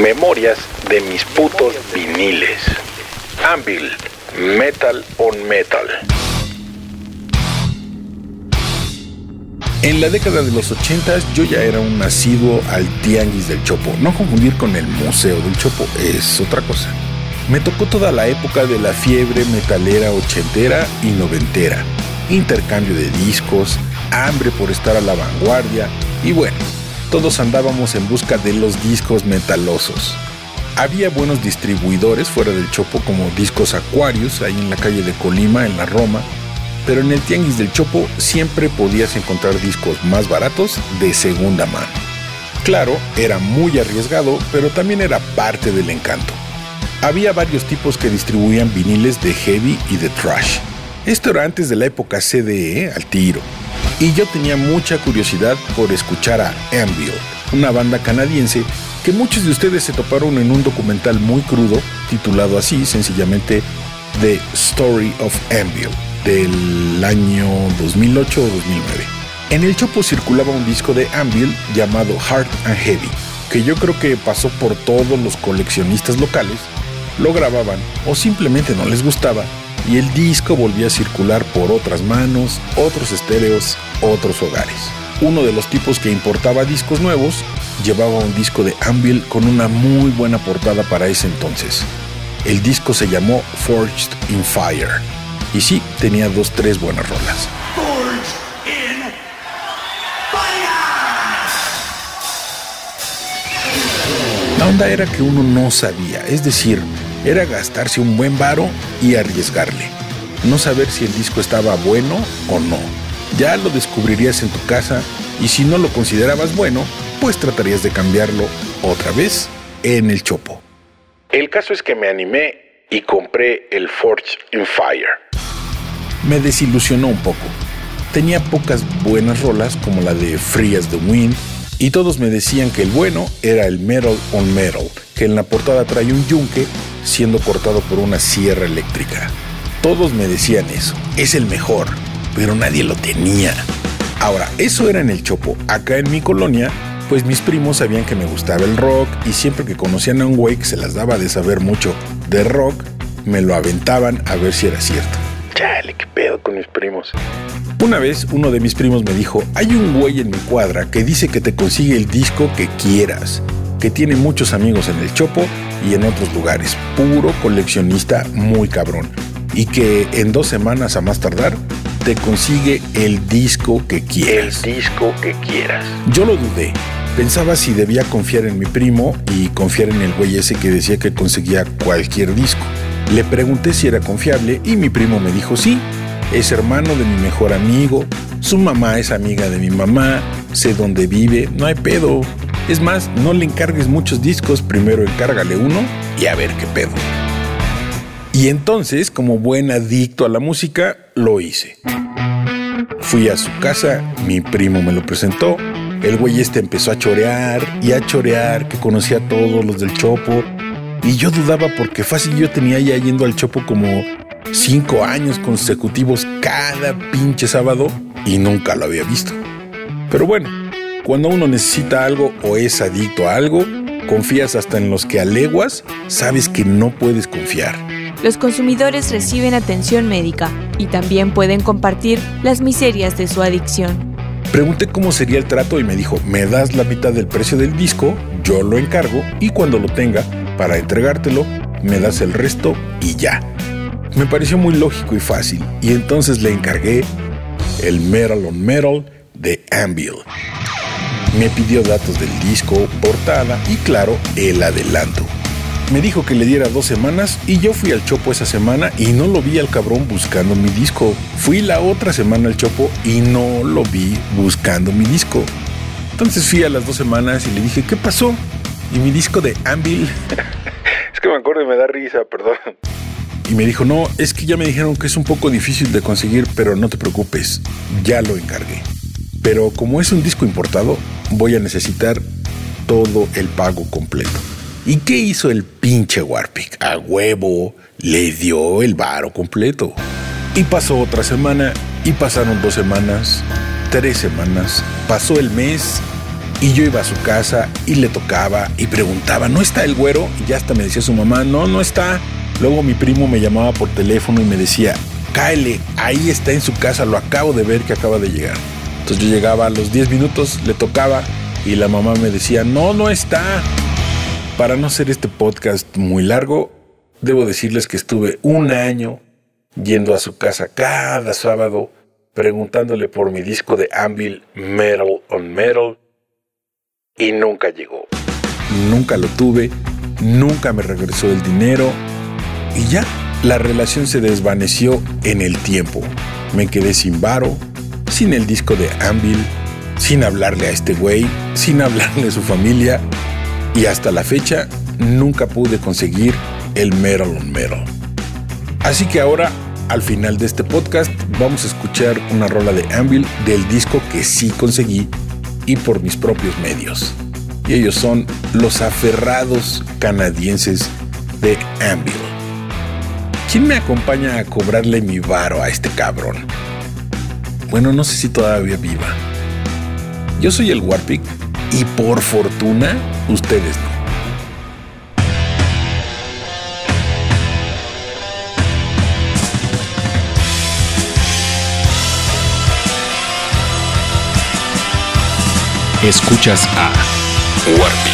Memorias de mis putos viniles. Anvil, Metal on Metal. En la década de los 80 yo ya era un asiduo al Tianguis del Chopo. No confundir con el Museo del Chopo, es otra cosa. Me tocó toda la época de la fiebre metalera ochentera y noventera. Intercambio de discos, hambre por estar a la vanguardia y bueno, todos andábamos en busca de los discos metalosos. Había buenos distribuidores fuera del Chopo como Discos Aquarius, ahí en la calle de Colima, en la Roma, pero en el Tianguis del Chopo siempre podías encontrar discos más baratos de segunda mano. Claro, era muy arriesgado, pero también era parte del encanto. Había varios tipos que distribuían viniles de heavy y de trash. Esto era antes de la época CDE al tiro. Y yo tenía mucha curiosidad por escuchar a Anvil, una banda canadiense que muchos de ustedes se toparon en un documental muy crudo titulado así, sencillamente The Story of Anvil del año 2008 o 2009. En el Chopo circulaba un disco de Anvil llamado Heart and Heavy, que yo creo que pasó por todos los coleccionistas locales, lo grababan o simplemente no les gustaba y el disco volvía a circular por otras manos, otros estéreos, otros hogares. Uno de los tipos que importaba discos nuevos llevaba un disco de Anvil con una muy buena portada para ese entonces. El disco se llamó Forged in Fire y sí, tenía dos, tres buenas rolas. La onda era que uno no sabía, es decir, era gastarse un buen varo y arriesgarle. No saber si el disco estaba bueno o no. Ya lo descubrirías en tu casa y si no lo considerabas bueno, pues tratarías de cambiarlo otra vez en el chopo. El caso es que me animé y compré el Forge in Fire me desilusionó un poco. Tenía pocas buenas rolas como la de Free as the Wind y todos me decían que el bueno era el Metal on Metal, que en la portada trae un yunque siendo cortado por una sierra eléctrica. Todos me decían eso, es el mejor, pero nadie lo tenía. Ahora, eso era en el Chopo. Acá en mi colonia, pues mis primos sabían que me gustaba el rock y siempre que conocían a un güey que se las daba de saber mucho de rock, me lo aventaban a ver si era cierto. Chale, qué pedo con mis primos. Una vez uno de mis primos me dijo, hay un güey en mi cuadra que dice que te consigue el disco que quieras, que tiene muchos amigos en el Chopo y en otros lugares, puro coleccionista muy cabrón, y que en dos semanas a más tardar te consigue el disco que quieras. El disco que quieras. Yo lo dudé. Pensaba si debía confiar en mi primo y confiar en el güey ese que decía que conseguía cualquier disco. Le pregunté si era confiable y mi primo me dijo sí. Es hermano de mi mejor amigo, su mamá es amiga de mi mamá, sé dónde vive, no hay pedo. Es más, no le encargues muchos discos, primero encárgale uno y a ver qué pedo. Y entonces, como buen adicto a la música, lo hice. Fui a su casa, mi primo me lo presentó, el güey este empezó a chorear y a chorear que conocía a todos los del Chopo y yo dudaba porque fácil yo tenía ya yendo al Chopo como cinco años consecutivos cada pinche sábado y nunca lo había visto. Pero bueno, cuando uno necesita algo o es adicto a algo, confías hasta en los que a leguas sabes que no puedes confiar. Los consumidores reciben atención médica y también pueden compartir las miserias de su adicción. Pregunté cómo sería el trato y me dijo, me das la mitad del precio del disco, yo lo encargo y cuando lo tenga para entregártelo, me das el resto y ya. Me pareció muy lógico y fácil, y entonces le encargué el Metal on Metal de Anvil. Me pidió datos del disco, portada y claro, el adelanto. Me dijo que le diera dos semanas y yo fui al Chopo esa semana y no lo vi al cabrón buscando mi disco. Fui la otra semana al Chopo y no lo vi buscando mi disco. Entonces fui a las dos semanas y le dije, ¿qué pasó? y mi disco de Anvil. es que me acuerdo y me da risa, perdón. Y me dijo, no, es que ya me dijeron que es un poco difícil de conseguir, pero no te preocupes, ya lo encargué. Pero como es un disco importado, voy a necesitar todo el pago completo. ¿Y qué hizo el pinche Warpic? A huevo, le dio el varo completo. Y pasó otra semana, y pasaron dos semanas, tres semanas, pasó el mes Y yo iba a su casa y le tocaba y preguntaba, ¿no está el güero? Y ya hasta me decía su mamá, no, no está. Luego mi primo me llamaba por teléfono y me decía, cáele, ahí está en su casa, lo acabo de ver que acaba de llegar. Entonces yo llegaba a los 10 minutos, le tocaba y la mamá me decía, no, no está. Para no hacer este podcast muy largo, debo decirles que estuve un año yendo a su casa cada sábado preguntándole por mi disco de Anvil Metal on Metal y nunca llegó. Nunca lo tuve, nunca me regresó el dinero y ya, la relación se desvaneció en el tiempo. Me quedé sin varo, sin el disco de Anvil, sin hablarle a este güey, sin hablarle a su familia y hasta la fecha nunca pude conseguir el Metal on Metal. Así que ahora, al final de este podcast, vamos a escuchar una rola de Anvil del disco que sí conseguí y por mis propios medios. Y ellos son los aferrados canadienses de Anvil. ¿Quién me acompaña a cobrarle mi varo a este cabrón? Bueno, no sé si todavía viva. Yo soy el Warpic y por fortuna ustedes no. Escuchas a Warpic.